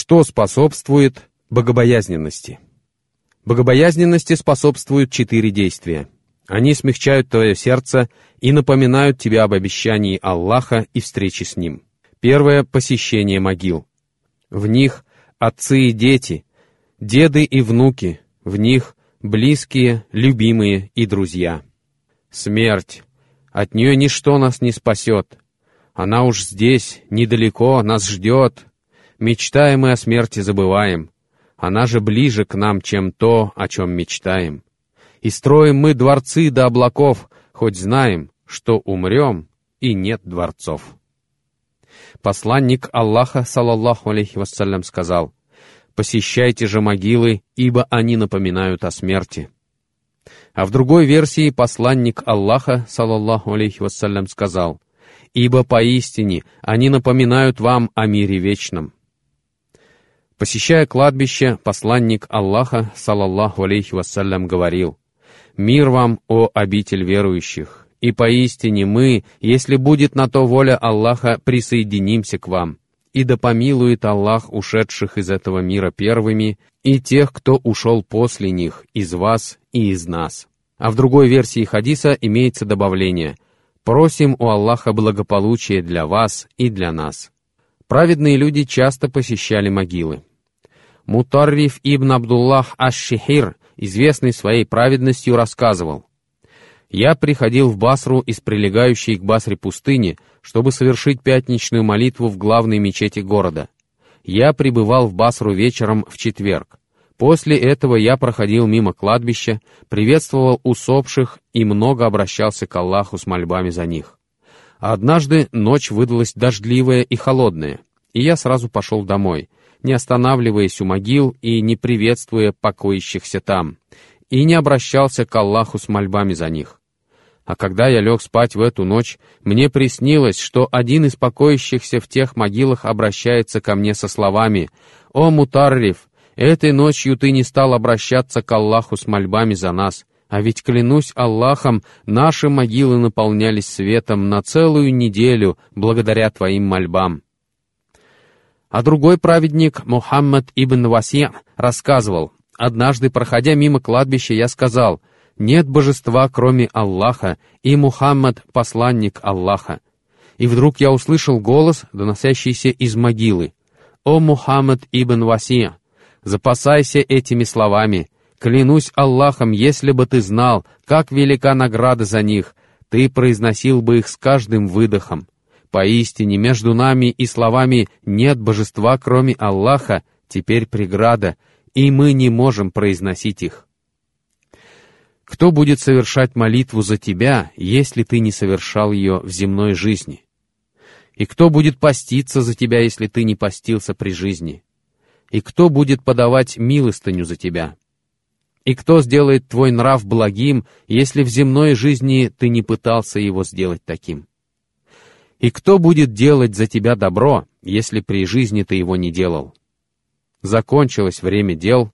Что способствует богобоязненности? Богобоязненности способствуют четыре действия. Они смягчают твое сердце и напоминают тебе об обещании Аллаха и встрече с Ним. Первое — посещение могил. В них отцы и дети, деды и внуки, в них близкие, любимые и друзья. Смерть. От нее ничто нас не спасет. Она уж здесь, недалеко, нас ждет. Мечтаем мы о смерти забываем. Она же ближе к нам, чем то, о чем мечтаем. И строим мы дворцы до облаков, хоть знаем, что умрем, и нет дворцов. Посланник Аллаха, салаллаху алейхи вассалям, сказал, «Посещайте же могилы, ибо они напоминают о смерти». А в другой версии посланник Аллаха, салаллаху алейхи вассалям, сказал, «Ибо поистине они напоминают вам о мире вечном». Посещая кладбище, посланник Аллаха, салаллаху алейхи вассалям, говорил, «Мир вам, о обитель верующих, и поистине мы, если будет на то воля Аллаха, присоединимся к вам, и да помилует Аллах ушедших из этого мира первыми и тех, кто ушел после них, из вас и из нас». А в другой версии хадиса имеется добавление «Просим у Аллаха благополучия для вас и для нас». Праведные люди часто посещали могилы. Мутарриф ибн Абдуллах аш-Шихир, известный своей праведностью, рассказывал, «Я приходил в Басру из прилегающей к Басре пустыни, чтобы совершить пятничную молитву в главной мечети города. Я пребывал в Басру вечером в четверг. После этого я проходил мимо кладбища, приветствовал усопших и много обращался к Аллаху с мольбами за них. Однажды ночь выдалась дождливая и холодная, и я сразу пошел домой, не останавливаясь у могил и не приветствуя покоящихся там, и не обращался к Аллаху с мольбами за них. А когда я лег спать в эту ночь, мне приснилось, что один из покоящихся в тех могилах обращается ко мне со словами «О, Мутарриф, этой ночью ты не стал обращаться к Аллаху с мольбами за нас, а ведь, клянусь Аллахом, наши могилы наполнялись светом на целую неделю благодаря твоим мольбам». А другой праведник, Мухаммад ибн Васи, рассказывал, «Однажды, проходя мимо кладбища, я сказал, нет божества, кроме Аллаха, и Мухаммад — посланник Аллаха. И вдруг я услышал голос, доносящийся из могилы. «О Мухаммад ибн Васи, запасайся этими словами. Клянусь Аллахом, если бы ты знал, как велика награда за них, ты произносил бы их с каждым выдохом. Поистине между нами и словами «нет божества, кроме Аллаха» теперь преграда, и мы не можем произносить их. Кто будет совершать молитву за тебя, если ты не совершал ее в земной жизни? И кто будет поститься за тебя, если ты не постился при жизни? И кто будет подавать милостыню за тебя? И кто сделает твой нрав благим, если в земной жизни ты не пытался его сделать таким? И кто будет делать за тебя добро, если при жизни ты его не делал? Закончилось время дел,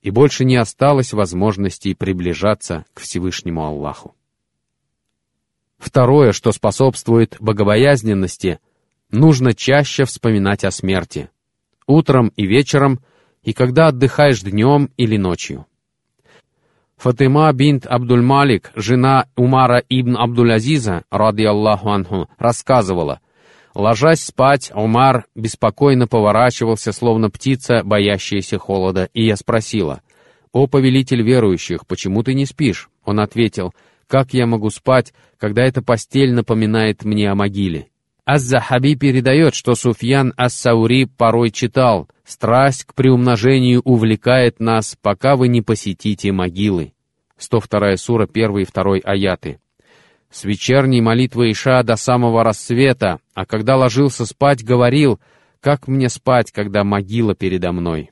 и больше не осталось возможности приближаться к Всевышнему Аллаху. Второе, что способствует богобоязненности, нужно чаще вспоминать о смерти, утром и вечером, и когда отдыхаешь днем или ночью. Фатима бинт Абдуль-Малик, жена Умара ибн Абдуль-Азиза, ради Аллаху анху, рассказывала, Ложась спать, Умар беспокойно поворачивался, словно птица, боящаяся холода, и я спросила, «О, повелитель верующих, почему ты не спишь?» Он ответил, «Как я могу спать, когда эта постель напоминает мне о могиле?» Аз-Захаби передает, что Суфьян Ас-Саури порой читал «Страсть к приумножению увлекает нас, пока вы не посетите могилы». 102 сура, 1 и 2 аяты. С вечерней молитвы Иша до самого рассвета, а когда ложился спать, говорил «Как мне спать, когда могила передо мной?»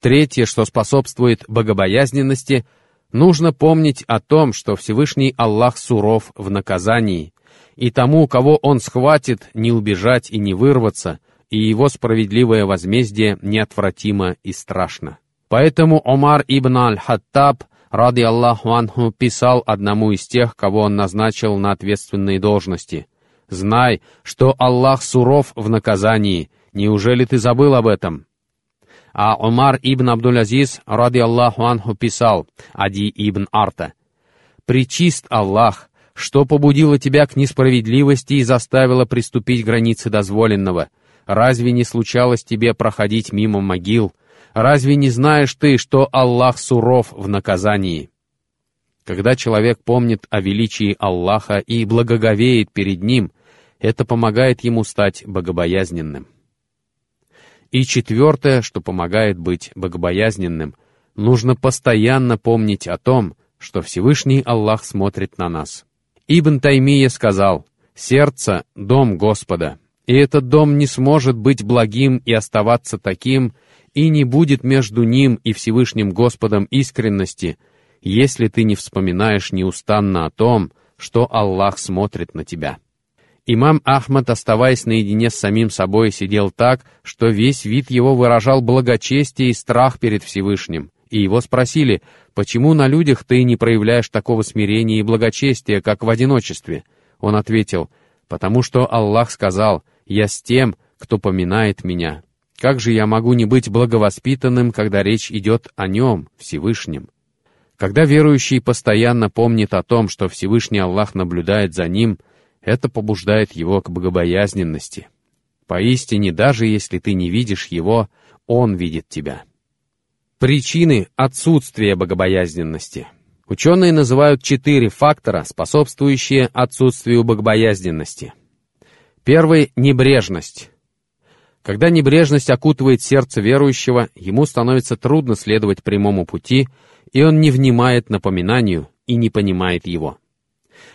Третье, что способствует богобоязненности, нужно помнить о том, что Всевышний Аллах суров в наказании, и тому, кого Он схватит, не убежать и не вырваться, и его справедливое возмездие неотвратимо и страшно. Поэтому Омар ибн аль-Хаттаб, ради Аллаху анху, писал одному из тех, кого он назначил на ответственные должности. «Знай, что Аллах суров в наказании. Неужели ты забыл об этом?» А Умар ибн Абдул-Азиз, ради Аллаху анху, писал, Ади ибн Арта, «Причист Аллах, что побудило тебя к несправедливости и заставило приступить границы дозволенного? Разве не случалось тебе проходить мимо могил? Разве не знаешь ты, что Аллах суров в наказании?» Когда человек помнит о величии Аллаха и благоговеет перед Ним, это помогает ему стать богобоязненным. И четвертое, что помогает быть богобоязненным, нужно постоянно помнить о том, что Всевышний Аллах смотрит на нас. Ибн Таймия сказал, «Сердце — дом Господа, и этот дом не сможет быть благим и оставаться таким, и не будет между ним и Всевышним Господом искренности, если ты не вспоминаешь неустанно о том, что Аллах смотрит на тебя. Имам Ахмад, оставаясь наедине с самим собой, сидел так, что весь вид его выражал благочестие и страх перед Всевышним. И его спросили, почему на людях ты не проявляешь такого смирения и благочестия, как в одиночестве? Он ответил, потому что Аллах сказал, «Я с тем, кто поминает меня». Как же я могу не быть благовоспитанным, когда речь идет о нем, Всевышнем? Когда верующий постоянно помнит о том, что Всевышний Аллах наблюдает за ним, это побуждает его к богобоязненности. Поистине, даже если ты не видишь его, он видит тебя. Причины отсутствия богобоязненности. Ученые называют четыре фактора, способствующие отсутствию богобоязненности. Первый — небрежность. Когда небрежность окутывает сердце верующего, ему становится трудно следовать прямому пути, и он не внимает напоминанию и не понимает его.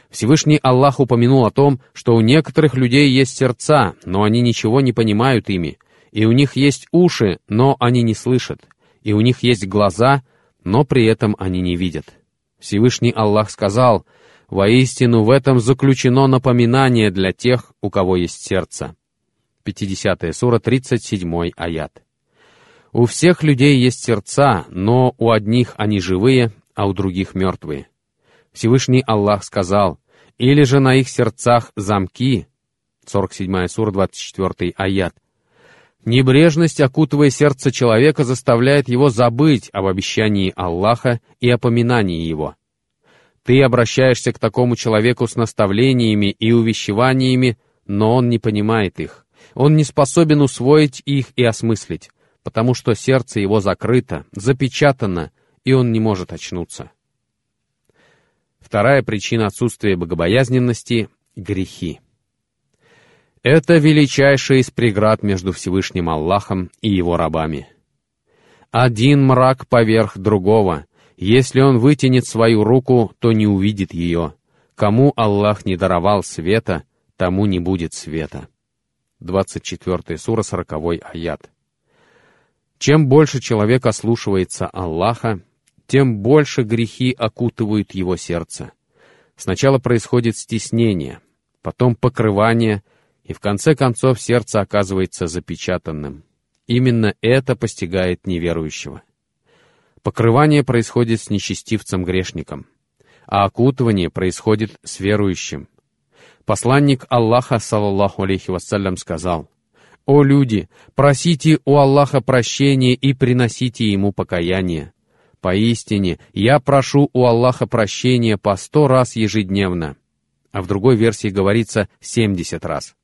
Всевышний Аллах упомянул о том, что у некоторых людей есть сердца, но они ничего не понимают ими, и у них есть уши, но они не слышат, и у них есть глаза, но при этом они не видят. Всевышний Аллах сказал, «Воистину в этом заключено напоминание для тех, у кого есть сердце». 50 сура, 37 аят. У всех людей есть сердца, но у одних они живые, а у других мертвые. Всевышний Аллах сказал, или же на их сердцах замки, 47 сура, 24 аят. Небрежность, окутывая сердце человека, заставляет его забыть об обещании Аллаха и о поминании его. Ты обращаешься к такому человеку с наставлениями и увещеваниями, но он не понимает их. Он не способен усвоить их и осмыслить, потому что сердце его закрыто, запечатано, и он не может очнуться. Вторая причина отсутствия богобоязненности — грехи. Это величайшая из преград между Всевышним Аллахом и его рабами. Один мрак поверх другого. Если он вытянет свою руку, то не увидит ее. Кому Аллах не даровал света, тому не будет света. 24 сура, 40 аят. Чем больше человек ослушивается Аллаха, тем больше грехи окутывают его сердце. Сначала происходит стеснение, потом покрывание, и в конце концов сердце оказывается запечатанным. Именно это постигает неверующего. Покрывание происходит с нечестивцем-грешником, а окутывание происходит с верующим, Посланник Аллаха, саллаллаху алейхи вассалям, сказал, «О люди, просите у Аллаха прощения и приносите Ему покаяние. Поистине, я прошу у Аллаха прощения по сто раз ежедневно». А в другой версии говорится семьдесят раз.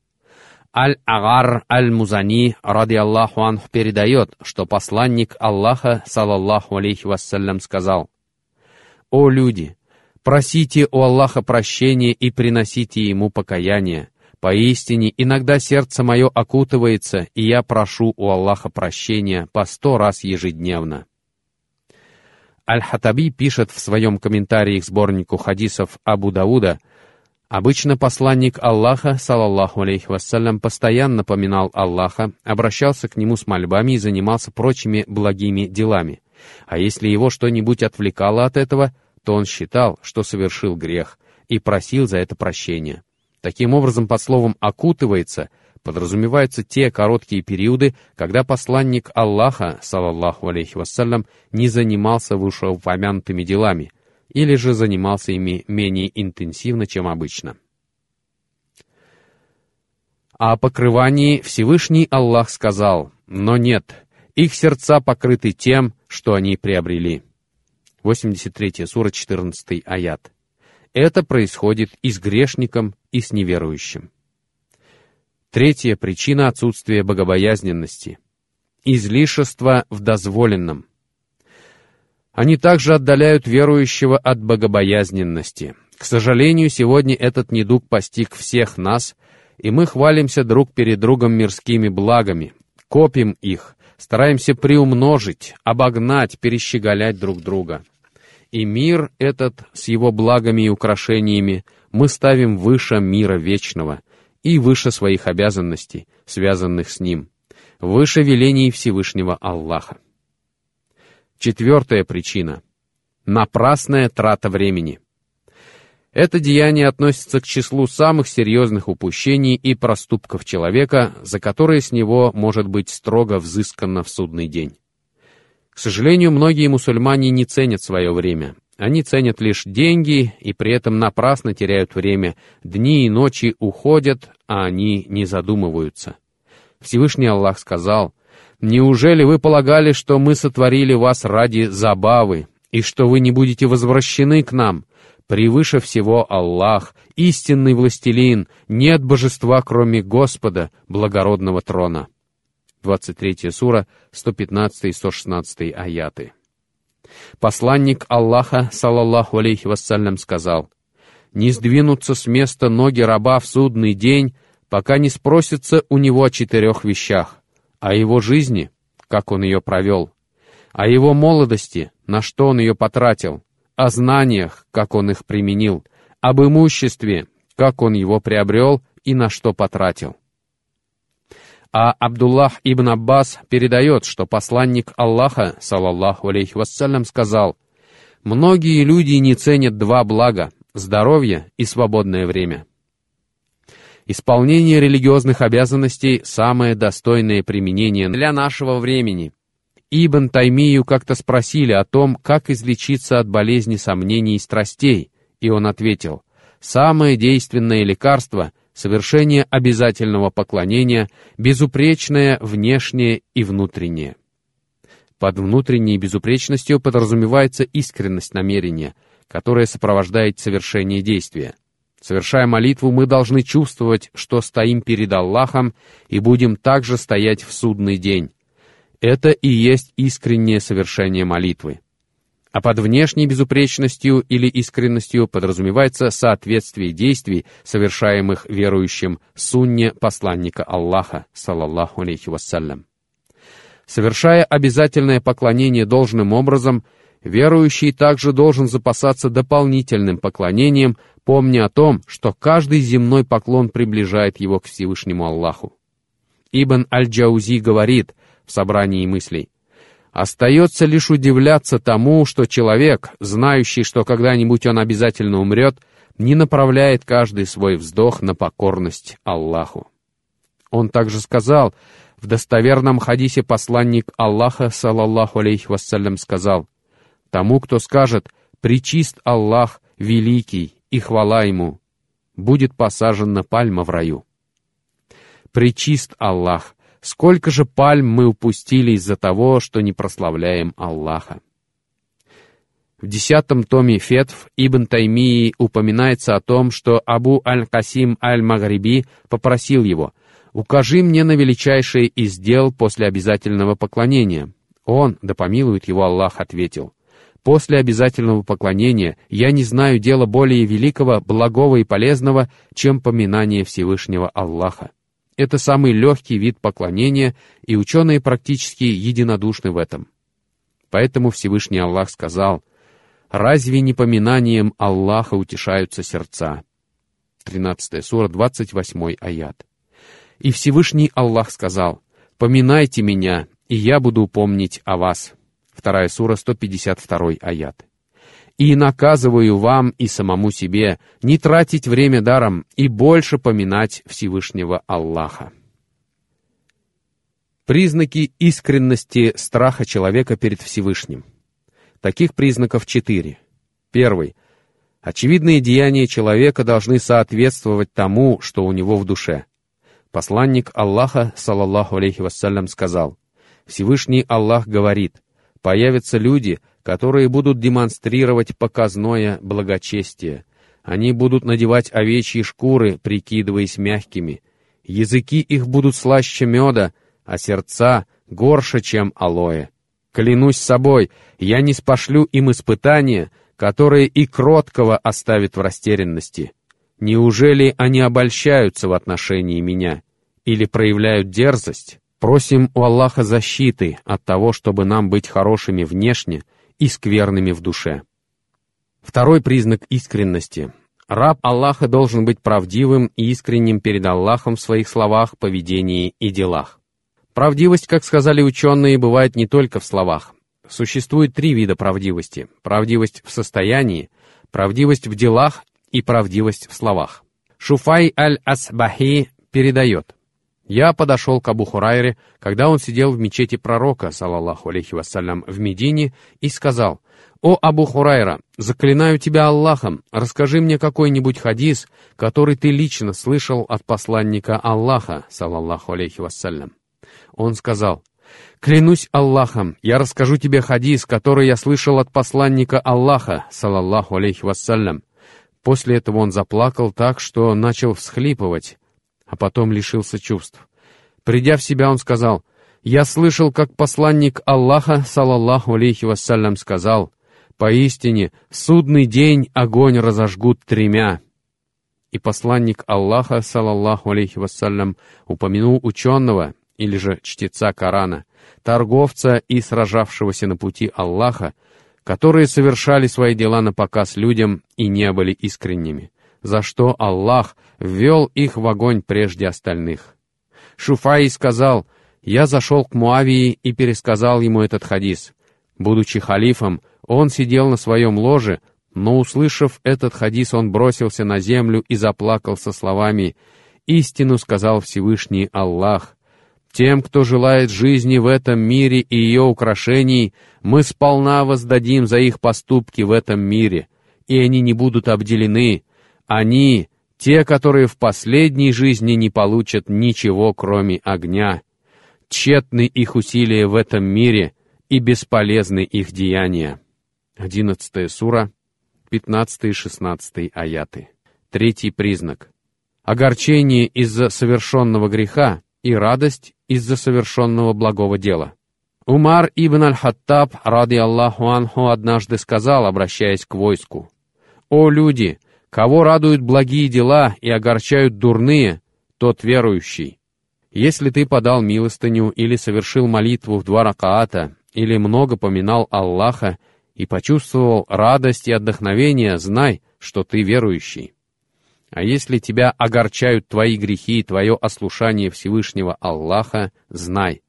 Аль-Агар Аль-Музани, ради Аллаху анх, передает, что посланник Аллаха, саллаллаху алейхи вассалям, сказал, «О люди, Просите у Аллаха прощения и приносите Ему покаяние. Поистине, иногда сердце мое окутывается, и я прошу у Аллаха прощения по сто раз ежедневно. Аль-Хатаби пишет в своем комментарии к сборнику хадисов Абу Дауда, Обычно посланник Аллаха, салаллаху алейхи вассалям, постоянно поминал Аллаха, обращался к нему с мольбами и занимался прочими благими делами. А если его что-нибудь отвлекало от этого, то он считал, что совершил грех, и просил за это прощения. Таким образом, под словом «окутывается» подразумеваются те короткие периоды, когда посланник Аллаха, салаллаху алейхи вассалям, не занимался вышеупомянутыми делами, или же занимался ими менее интенсивно, чем обычно. О покрывании Всевышний Аллах сказал, «Но нет, Их сердца покрыты тем, что они приобрели. 83 сура, 14 аят. Это происходит и с грешником, и с неверующим. Третья причина отсутствия богобоязненности. Излишество в дозволенном. Они также отдаляют верующего от богобоязненности. К сожалению, сегодня этот недуг постиг всех нас, и мы хвалимся друг перед другом мирскими благами, копим их, стараемся приумножить, обогнать, перещеголять друг друга и мир этот с его благами и украшениями мы ставим выше мира вечного и выше своих обязанностей, связанных с ним, выше велений Всевышнего Аллаха. Четвертая причина — напрасная трата времени. Это деяние относится к числу самых серьезных упущений и проступков человека, за которые с него может быть строго взыскано в судный день. К сожалению, многие мусульмане не ценят свое время. Они ценят лишь деньги и при этом напрасно теряют время. Дни и ночи уходят, а они не задумываются. Всевышний Аллах сказал, «Неужели вы полагали, что мы сотворили вас ради забавы, и что вы не будете возвращены к нам? Превыше всего Аллах, истинный властелин, нет божества, кроме Господа, благородного трона». 23 сура, 115 и 116 аяты. Посланник Аллаха, салаллаху алейхи вассалям, сказал, «Не сдвинутся с места ноги раба в судный день, пока не спросится у него о четырех вещах, о его жизни, как он ее провел, о его молодости, на что он ее потратил, о знаниях, как он их применил, об имуществе, как он его приобрел и на что потратил. А Абдуллах ибн Аббас передает, что посланник Аллаха, салаллаху алейхи вассалям, сказал, «Многие люди не ценят два блага — здоровье и свободное время». Исполнение религиозных обязанностей — самое достойное применение для нашего времени. Ибн Таймию как-то спросили о том, как излечиться от болезни сомнений и страстей, и он ответил, «Самое действенное лекарство — совершение обязательного поклонения, безупречное внешнее и внутреннее. Под внутренней безупречностью подразумевается искренность намерения, которая сопровождает совершение действия. Совершая молитву, мы должны чувствовать, что стоим перед Аллахом и будем также стоять в судный день. Это и есть искреннее совершение молитвы а под внешней безупречностью или искренностью подразумевается соответствие действий, совершаемых верующим сунне посланника Аллаха, салаллаху алейхи вассалям. Совершая обязательное поклонение должным образом, верующий также должен запасаться дополнительным поклонением, помня о том, что каждый земной поклон приближает его к Всевышнему Аллаху. Ибн Аль-Джаузи говорит в собрании мыслей, Остается лишь удивляться тому, что человек, знающий, что когда-нибудь он обязательно умрет, не направляет каждый свой вздох на покорность Аллаху. Он также сказал, в достоверном хадисе посланник Аллаха, салаллаху алейхи вассалям, сказал, «Тому, кто скажет, причист Аллах, великий, и хвала ему, будет посажена пальма в раю». Причист Аллах, Сколько же пальм мы упустили из-за того, что не прославляем Аллаха. В десятом томе Фетв Ибн Таймии упоминается о том, что Абу Аль-Касим Аль-Магриби попросил его «Укажи мне на величайшее из дел после обязательного поклонения». Он, да помилует его Аллах, ответил «После обязательного поклонения я не знаю дела более великого, благого и полезного, чем поминание Всевышнего Аллаха». Это самый легкий вид поклонения, и ученые практически единодушны в этом. Поэтому Всевышний Аллах сказал, «Разве не поминанием Аллаха утешаются сердца?» 13 сура, 28 аят. И Всевышний Аллах сказал, «Поминайте меня, и я буду помнить о вас». Вторая сура, 152 аят и наказываю вам и самому себе не тратить время даром и больше поминать Всевышнего Аллаха. Признаки искренности страха человека перед Всевышним. Таких признаков четыре. Первый. Очевидные деяния человека должны соответствовать тому, что у него в душе. Посланник Аллаха, салаллаху алейхи вассалям, сказал, Всевышний Аллах говорит, появятся люди, которые будут демонстрировать показное благочестие. Они будут надевать овечьи шкуры, прикидываясь мягкими. Языки их будут слаще меда, а сердца горше, чем алоэ. Клянусь собой, я не спошлю им испытания, которые и кроткого оставят в растерянности. Неужели они обольщаются в отношении меня или проявляют дерзость? Просим у Аллаха защиты от того, чтобы нам быть хорошими внешне и скверными в душе. Второй признак искренности. Раб Аллаха должен быть правдивым и искренним перед Аллахом в своих словах, поведении и делах. Правдивость, как сказали ученые, бывает не только в словах. Существует три вида правдивости. Правдивость в состоянии, правдивость в делах и правдивость в словах. Шуфай аль-Асбахи передает. Я подошел к Абу Хурайре, когда он сидел в мечети пророка, салаллаху алейхи вассалям, в Медине, и сказал, «О Абу Хурайра, заклинаю тебя Аллахом, расскажи мне какой-нибудь хадис, который ты лично слышал от посланника Аллаха, салаллаху алейхи вассалям». Он сказал, «Клянусь Аллахом, я расскажу тебе хадис, который я слышал от посланника Аллаха, салаллаху алейхи вассалям». После этого он заплакал так, что начал всхлипывать, а потом лишился чувств. Придя в себя, он сказал, «Я слышал, как посланник Аллаха, салаллаху алейхи вассалям, сказал, «Поистине, в судный день огонь разожгут тремя». И посланник Аллаха, салаллаху алейхи вассалям, упомянул ученого, или же чтеца Корана, торговца и сражавшегося на пути Аллаха, которые совершали свои дела на показ людям и не были искренними, за что Аллах ввел их в огонь прежде остальных. Шуфай сказал, «Я зашел к Муавии и пересказал ему этот хадис. Будучи халифом, он сидел на своем ложе, но, услышав этот хадис, он бросился на землю и заплакал со словами «Истину сказал Всевышний Аллах, тем, кто желает жизни в этом мире и ее украшений, мы сполна воздадим за их поступки в этом мире, и они не будут обделены. Они, те, которые в последней жизни не получат ничего, кроме огня. Тщетны их усилия в этом мире, и бесполезны их деяния. 11 сура, 15 и 16 аяты. Третий признак. Огорчение из-за совершенного греха и радость из-за совершенного благого дела. Умар ибн аль-Хаттаб, ради Аллаху анху, однажды сказал, обращаясь к войску, «О люди, кого радуют благие дела и огорчают дурные, тот верующий. Если ты подал милостыню или совершил молитву в два ракаата, или много поминал Аллаха и почувствовал радость и отдохновение, знай, что ты верующий. А если тебя огорчают твои грехи и твое ослушание Всевышнего Аллаха, знай.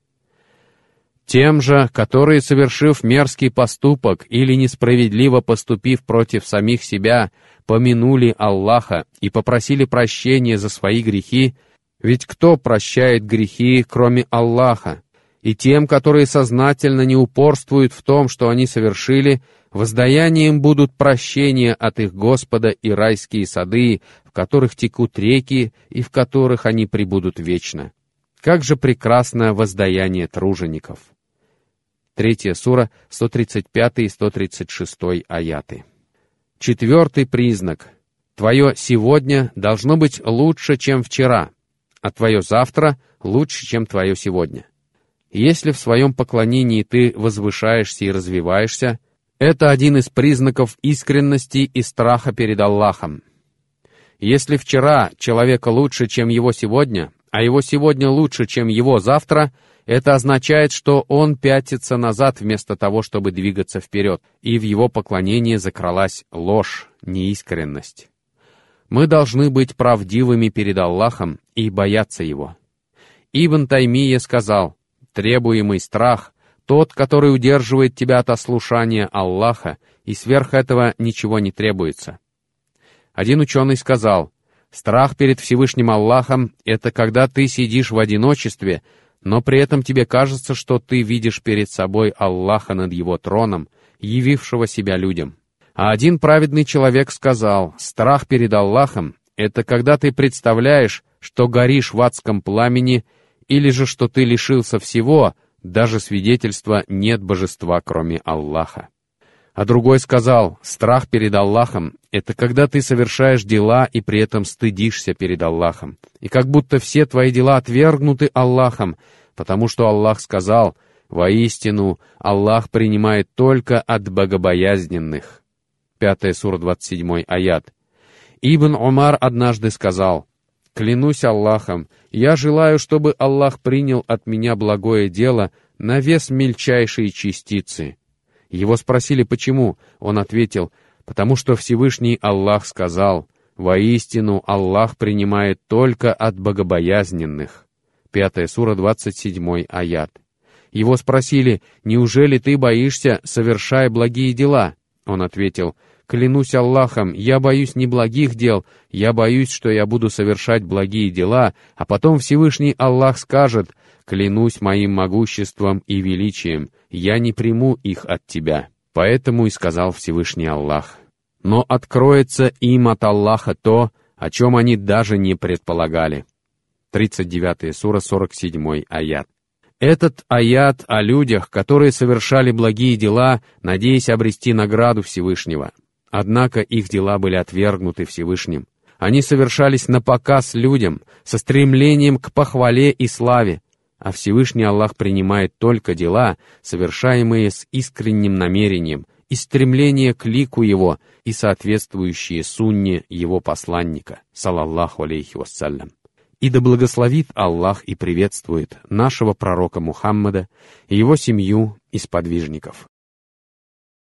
Тем же, которые, совершив мерзкий поступок или несправедливо поступив против самих себя, помянули Аллаха и попросили прощения за свои грехи, ведь кто прощает грехи, кроме Аллаха? И тем, которые сознательно не упорствуют в том, что они совершили, Воздаянием будут прощения от их Господа и райские сады, в которых текут реки и в которых они пребудут вечно. Как же прекрасно воздаяние тружеников! Третья сура, 135 и 136 аяты. Четвертый признак. Твое сегодня должно быть лучше, чем вчера, а твое завтра лучше, чем твое сегодня. Если в своем поклонении ты возвышаешься и развиваешься, это один из признаков искренности и страха перед Аллахом. Если вчера человека лучше, чем его сегодня, а его сегодня лучше, чем его завтра, это означает, что он пятится назад вместо того, чтобы двигаться вперед, и в его поклонении закралась ложь, неискренность. Мы должны быть правдивыми перед Аллахом и бояться Его. Ибн Таймия сказал, требуемый страх тот, который удерживает тебя от ослушания Аллаха, и сверх этого ничего не требуется. Один ученый сказал, страх перед Всевышним Аллахом — это когда ты сидишь в одиночестве, но при этом тебе кажется, что ты видишь перед собой Аллаха над его троном, явившего себя людям. А один праведный человек сказал, страх перед Аллахом — это когда ты представляешь, что горишь в адском пламени, или же что ты лишился всего — даже свидетельство «нет божества, кроме Аллаха». А другой сказал, страх перед Аллахом — это когда ты совершаешь дела и при этом стыдишься перед Аллахом. И как будто все твои дела отвергнуты Аллахом, потому что Аллах сказал, «Воистину, Аллах принимает только от богобоязненных». Пятая сура, 27 аят. Ибн Умар однажды сказал, «Клянусь Аллахом, я желаю, чтобы Аллах принял от меня благое дело на вес мельчайшей частицы». Его спросили, почему. Он ответил, потому что Всевышний Аллах сказал, «Воистину Аллах принимает только от богобоязненных». Пятая сура, 27 аят. Его спросили, «Неужели ты боишься, совершая благие дела?» Он ответил, «Клянусь Аллахом, я боюсь не благих дел, я боюсь, что я буду совершать благие дела, а потом Всевышний Аллах скажет, клянусь моим могуществом и величием, я не приму их от тебя». Поэтому и сказал Всевышний Аллах. Но откроется им от Аллаха то, о чем они даже не предполагали. 39 сура, 47 аят. Этот аят о людях, которые совершали благие дела, надеясь обрести награду Всевышнего. Однако их дела были отвергнуты Всевышним. Они совершались на показ людям, со стремлением к похвале и славе, а Всевышний Аллах принимает только дела, совершаемые с искренним намерением и стремление к лику Его и соответствующие сунне Его посланника, салаллаху алейхи вассалям. И да благословит Аллах и приветствует нашего пророка Мухаммада и его семью и сподвижников.